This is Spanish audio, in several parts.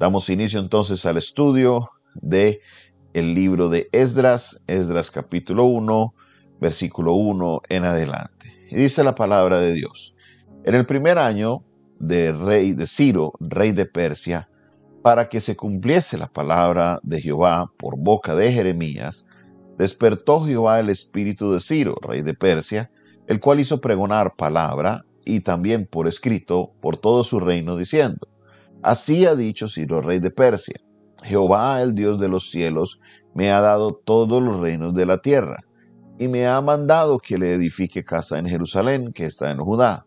Damos inicio entonces al estudio de el libro de Esdras, Esdras capítulo 1, versículo 1 en adelante. Y dice la palabra de Dios. En el primer año de rey de Ciro, rey de Persia, para que se cumpliese la palabra de Jehová por boca de Jeremías, despertó Jehová el espíritu de Ciro, rey de Persia, el cual hizo pregonar palabra y también por escrito por todo su reino, diciendo, Así ha dicho Ciro, rey de Persia, Jehová, el Dios de los cielos, me ha dado todos los reinos de la tierra, y me ha mandado que le edifique casa en Jerusalén, que está en Judá.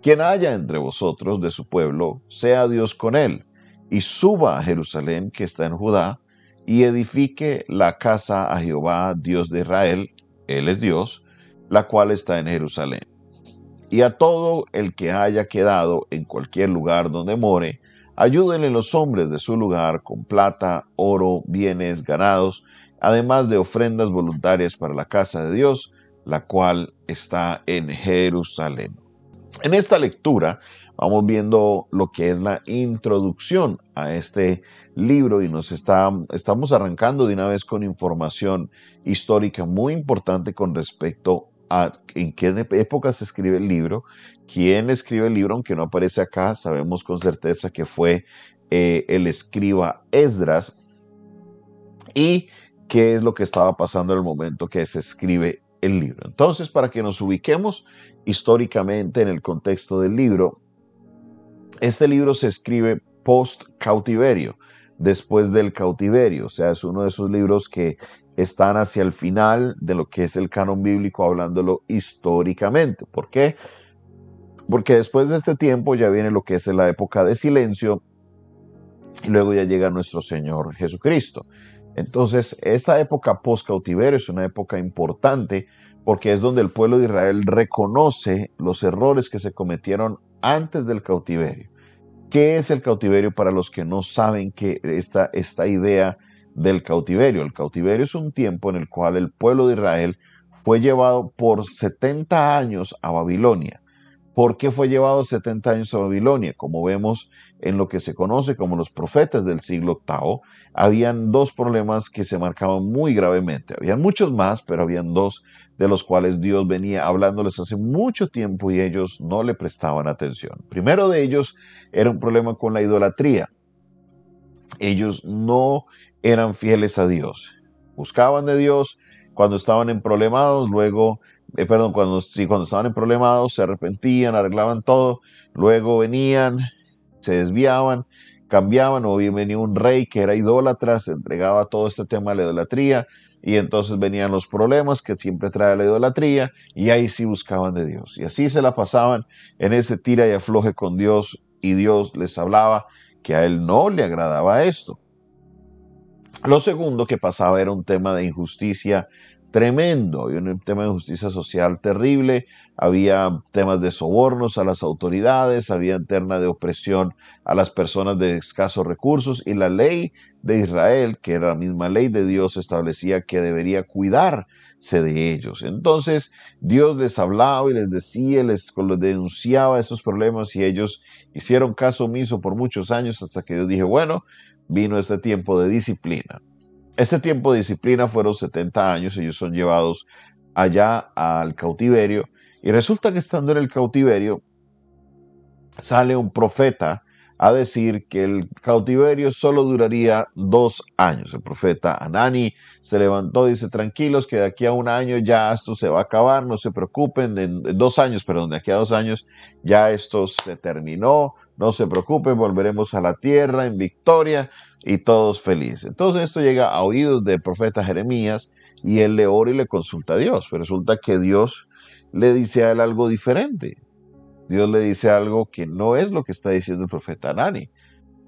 Quien haya entre vosotros de su pueblo, sea Dios con él, y suba a Jerusalén, que está en Judá, y edifique la casa a Jehová, Dios de Israel, él es Dios, la cual está en Jerusalén. Y a todo el que haya quedado en cualquier lugar donde more, ayúdenle los hombres de su lugar con plata, oro, bienes, ganados, además de ofrendas voluntarias para la casa de Dios, la cual está en Jerusalén. En esta lectura vamos viendo lo que es la introducción a este libro y nos está, estamos arrancando de una vez con información histórica muy importante con respecto en qué época se escribe el libro, quién escribe el libro, aunque no aparece acá, sabemos con certeza que fue eh, el escriba Esdras y qué es lo que estaba pasando en el momento que se escribe el libro. Entonces, para que nos ubiquemos históricamente en el contexto del libro, este libro se escribe post cautiverio, después del cautiverio, o sea, es uno de esos libros que están hacia el final de lo que es el canon bíblico, hablándolo históricamente. ¿Por qué? Porque después de este tiempo ya viene lo que es la época de silencio y luego ya llega nuestro Señor Jesucristo. Entonces, esta época post cautiverio es una época importante porque es donde el pueblo de Israel reconoce los errores que se cometieron antes del cautiverio. ¿Qué es el cautiverio para los que no saben que esta, esta idea del cautiverio? El cautiverio es un tiempo en el cual el pueblo de Israel fue llevado por 70 años a Babilonia. ¿Por qué fue llevado 70 años a Babilonia? Como vemos en lo que se conoce como los profetas del siglo VIII, habían dos problemas que se marcaban muy gravemente. Habían muchos más, pero habían dos de los cuales Dios venía hablándoles hace mucho tiempo y ellos no le prestaban atención. Primero de ellos era un problema con la idolatría. Ellos no eran fieles a Dios. Buscaban de Dios cuando estaban en problemados, luego eh, perdón, cuando, sí, cuando estaban en problemados, se arrepentían, arreglaban todo, luego venían, se desviaban, cambiaban, o bien venía un rey que era idólatra, se entregaba todo este tema de la idolatría, y entonces venían los problemas que siempre trae la idolatría, y ahí sí buscaban de Dios. Y así se la pasaban en ese tira y afloje con Dios, y Dios les hablaba que a él no le agradaba esto. Lo segundo que pasaba era un tema de injusticia tremendo, había un tema de justicia social terrible, había temas de sobornos a las autoridades, había tema de opresión a las personas de escasos recursos y la ley de Israel, que era la misma ley de Dios, establecía que debería cuidarse de ellos. Entonces Dios les hablaba y les decía, les, les denunciaba esos problemas y ellos hicieron caso omiso por muchos años hasta que Dios dije, bueno, vino este tiempo de disciplina. Este tiempo de disciplina fueron 70 años, ellos son llevados allá al cautiverio y resulta que estando en el cautiverio sale un profeta a decir que el cautiverio solo duraría dos años. El profeta Anani se levantó y dice, tranquilos, que de aquí a un año ya esto se va a acabar, no se preocupen, en, dos años, perdón, de aquí a dos años ya esto se terminó, no se preocupen, volveremos a la tierra en victoria y todos felices. Entonces esto llega a oídos del profeta Jeremías y él le ora y le consulta a Dios. Pero resulta que Dios le dice a él algo diferente. Dios le dice algo que no es lo que está diciendo el profeta Anani.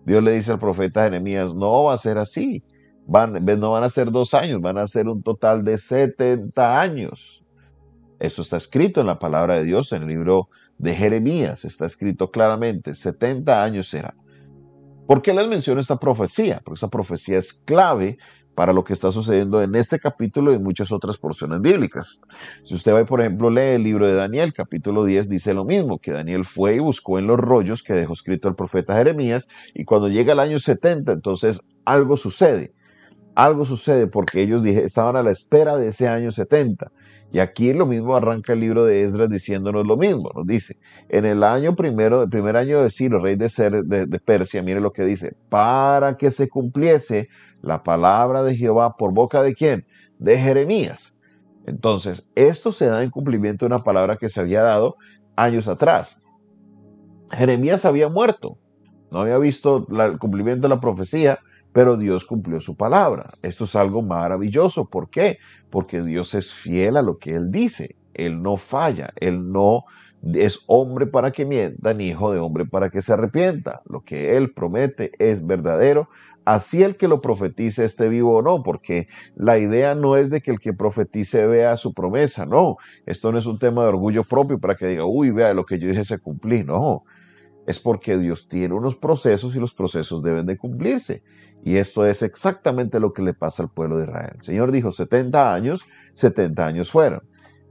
Dios le dice al profeta Jeremías, no va a ser así. Van, no van a ser dos años, van a ser un total de 70 años. Eso está escrito en la palabra de Dios, en el libro de Jeremías, está escrito claramente, 70 años será. ¿Por qué les menciono esta profecía? Porque esa profecía es clave para lo que está sucediendo en este capítulo y muchas otras porciones bíblicas. Si usted va, por ejemplo, lee el libro de Daniel, capítulo 10, dice lo mismo, que Daniel fue y buscó en los rollos que dejó escrito el profeta Jeremías, y cuando llega el año 70, entonces algo sucede. Algo sucede porque ellos estaban a la espera de ese año 70. Y aquí lo mismo arranca el libro de Esdras diciéndonos lo mismo. Nos dice, en el año primero, el primer año de Ciro, rey de, Persia, mire lo que dice, para que se cumpliese la palabra de Jehová por boca de quién? De Jeremías. Entonces, esto se da en cumplimiento de una palabra que se había dado años atrás. Jeremías había muerto, no había visto el cumplimiento de la profecía, pero Dios cumplió su palabra. Esto es algo maravilloso. ¿Por qué? Porque Dios es fiel a lo que Él dice. Él no falla, Él no es hombre para que mienta, ni hijo de hombre para que se arrepienta. Lo que Él promete es verdadero, así el que lo profetice esté vivo o no, porque la idea no es de que el que profetice vea su promesa, no. Esto no es un tema de orgullo propio para que diga, uy, vea, lo que yo dije se cumplí, no es porque Dios tiene unos procesos y los procesos deben de cumplirse. Y esto es exactamente lo que le pasa al pueblo de Israel. El Señor dijo 70 años, 70 años fueron.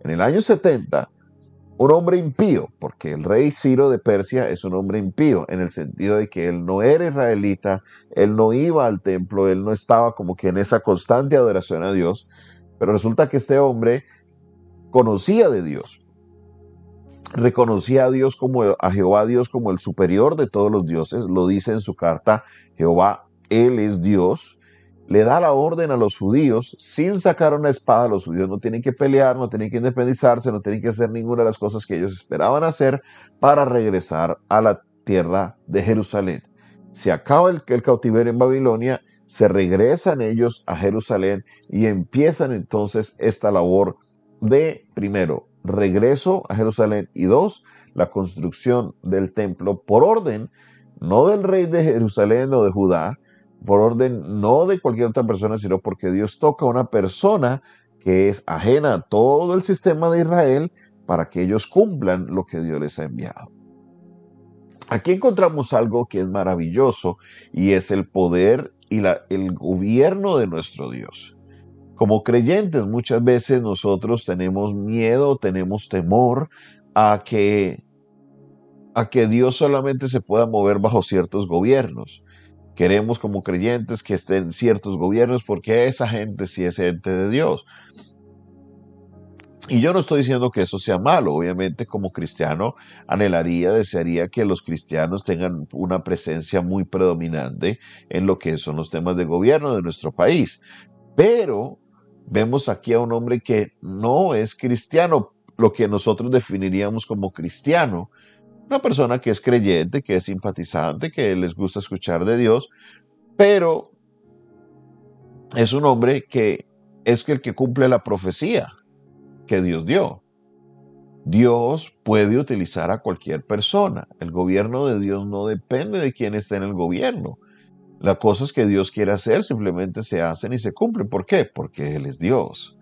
En el año 70, un hombre impío, porque el rey Ciro de Persia es un hombre impío, en el sentido de que él no era israelita, él no iba al templo, él no estaba como que en esa constante adoración a Dios, pero resulta que este hombre conocía de Dios, reconocía a Dios como a Jehová Dios como el superior de todos los dioses, lo dice en su carta, Jehová, él es Dios, le da la orden a los judíos sin sacar una espada, los judíos no tienen que pelear, no tienen que independizarse, no tienen que hacer ninguna de las cosas que ellos esperaban hacer para regresar a la tierra de Jerusalén. Se acaba el, el cautiverio en Babilonia, se regresan ellos a Jerusalén y empiezan entonces esta labor de, primero, regreso a Jerusalén y dos, la construcción del templo por orden, no del rey de Jerusalén o de Judá, por orden no de cualquier otra persona, sino porque Dios toca a una persona que es ajena a todo el sistema de Israel para que ellos cumplan lo que Dios les ha enviado. Aquí encontramos algo que es maravilloso y es el poder y la, el gobierno de nuestro Dios. Como creyentes muchas veces nosotros tenemos miedo, tenemos temor a que, a que Dios solamente se pueda mover bajo ciertos gobiernos. Queremos como creyentes que estén ciertos gobiernos porque esa gente sí es gente de Dios. Y yo no estoy diciendo que eso sea malo, obviamente como cristiano anhelaría, desearía que los cristianos tengan una presencia muy predominante en lo que son los temas de gobierno de nuestro país. Pero vemos aquí a un hombre que no es cristiano, lo que nosotros definiríamos como cristiano. Una persona que es creyente, que es simpatizante, que les gusta escuchar de Dios, pero es un hombre que es el que cumple la profecía que Dios dio. Dios puede utilizar a cualquier persona. El gobierno de Dios no depende de quién esté en el gobierno. Las cosas que Dios quiere hacer simplemente se hacen y se cumplen. ¿Por qué? Porque Él es Dios.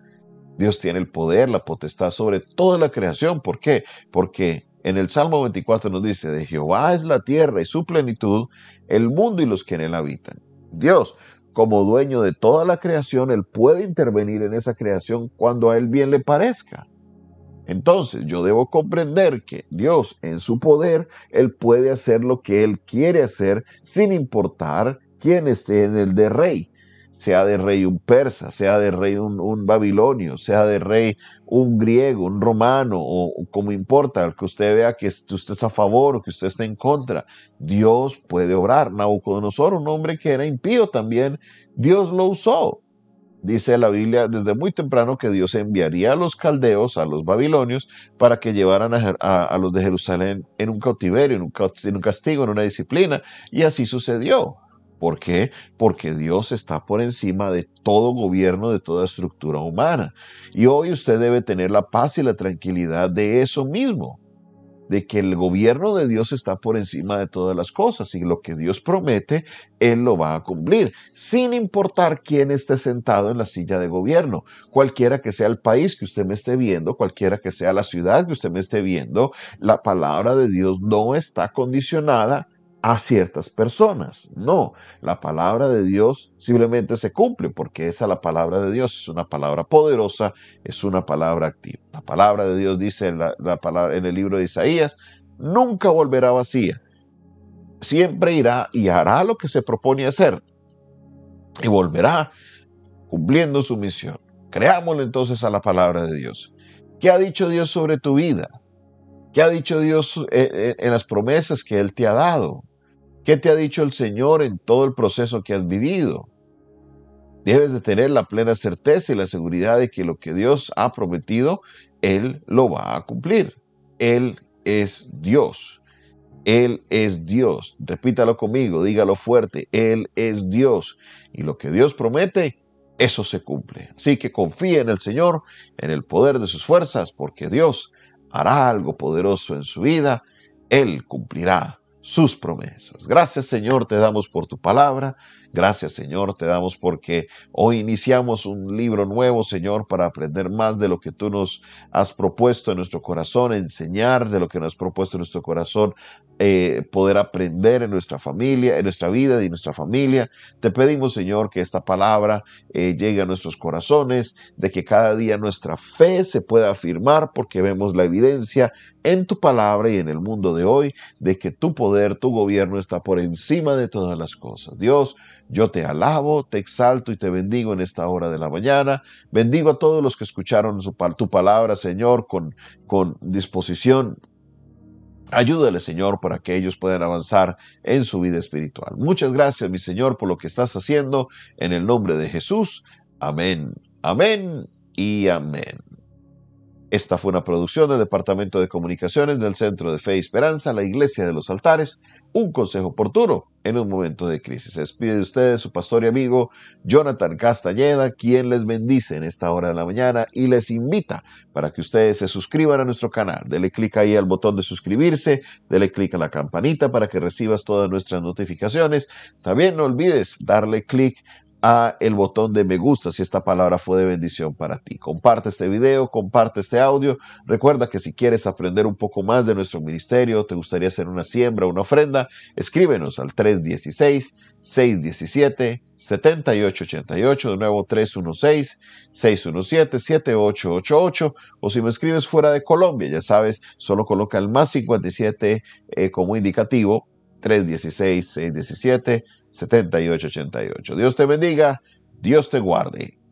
Dios tiene el poder, la potestad sobre toda la creación. ¿Por qué? Porque en el Salmo 24 nos dice, de Jehová es la tierra y su plenitud, el mundo y los que en él habitan. Dios, como dueño de toda la creación, Él puede intervenir en esa creación cuando a Él bien le parezca. Entonces yo debo comprender que Dios en su poder, Él puede hacer lo que Él quiere hacer sin importar quién esté en el de rey, sea de rey un persa, sea de rey un, babilonio, sea de rey un griego, un romano, o, como importa, el que usted vea que usted está a favor o que usted está en contra, Dios puede obrar. Nabucodonosor, un hombre que era impío también, Dios lo usó. Dice la Biblia desde muy temprano que Dios enviaría a los caldeos, a los babilonios, para que llevaran a, los de Jerusalén en un cautiverio, en un castigo, en una disciplina. Y así sucedió. ¿Por qué? Porque Dios está por encima de todo gobierno, de toda estructura humana. Y hoy usted debe tener la paz y la tranquilidad de eso mismo, de que el gobierno de Dios está por encima de todas las cosas y lo que Dios promete, Él lo va a cumplir, sin importar quién esté sentado en la silla de gobierno, cualquiera que sea el país que usted me esté viendo, cualquiera que sea la ciudad que usted me esté viendo, la palabra de Dios no está condicionada a ciertas personas. No, la palabra de Dios simplemente se cumple porque esa es la palabra de Dios, es una palabra poderosa, es una palabra activa. La palabra de Dios dice en, la, palabra, en el libro de Isaías, nunca volverá vacía, siempre irá y hará lo que se propone hacer y volverá cumpliendo su misión. Creámosle entonces a la palabra de Dios. ¿Qué ha dicho Dios sobre tu vida? ¿Qué ha dicho Dios eh, eh, en las promesas que Él te ha dado? ¿Qué te ha dicho el Señor en todo el proceso que has vivido? Debes de tener la plena certeza y la seguridad de que lo que Dios ha prometido, Él lo va a cumplir. Él es Dios. Él es Dios. Repítalo conmigo, dígalo fuerte. Él es Dios. Y lo que Dios promete, eso se cumple. Así que confíe en el Señor, en el poder de sus fuerzas, porque Dios hará algo poderoso en su vida. Él cumplirá sus promesas. Gracias Señor, te damos por tu palabra. Gracias Señor, te damos porque hoy iniciamos un libro nuevo, Señor, para aprender más de lo que tú nos has propuesto en nuestro corazón, enseñar de lo que nos has propuesto en nuestro corazón, eh, poder aprender en nuestra familia, en nuestra vida y en nuestra familia. Te pedimos, Señor, que esta palabra eh, llegue a nuestros corazones, de que cada día nuestra fe se pueda afirmar porque vemos la evidencia en tu palabra y en el mundo de hoy de que tu poder, tu gobierno está por encima de todas las cosas. Dios, yo te alabo, te exalto y te bendigo en esta hora de la mañana. Bendigo a todos los que escucharon tu palabra, Señor, con, con disposición Ayúdale, Señor, para que ellos puedan avanzar en su vida espiritual. Muchas gracias, mi Señor, por lo que estás haciendo en el nombre de Jesús. Amén, amén y amén. Esta fue una producción del Departamento de Comunicaciones del Centro de Fe y Esperanza, la Iglesia de los Altares, un consejo oportuno en un momento de crisis. Se despide de ustedes su pastor y amigo Jonathan Castañeda, quien les bendice en esta hora de la mañana y les invita para que ustedes se suscriban a nuestro canal. Dele clic ahí al botón de suscribirse, dele clic a la campanita para que recibas todas nuestras notificaciones. También no olvides darle clic a el botón de me gusta si esta palabra fue de bendición para ti. Comparte este video, comparte este audio. Recuerda que si quieres aprender un poco más de nuestro ministerio, te gustaría hacer una siembra, una ofrenda, escríbenos al 316-617-7888. De nuevo, 316-617-7888. O si me escribes fuera de Colombia, ya sabes, solo coloca el más 57 eh, como indicativo 316-617-7888. Dios te bendiga, Dios te guarde.